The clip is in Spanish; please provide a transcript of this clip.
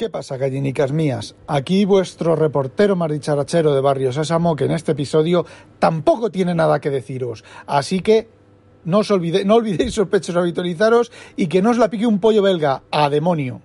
¿Qué pasa, gallinicas mías? Aquí vuestro reportero maricharachero de Barrio Sésamo, que en este episodio tampoco tiene nada que deciros. Así que no os olvide- no olvidéis, sospechosos, habitualizaros y que no os la pique un pollo belga. ¡A demonio!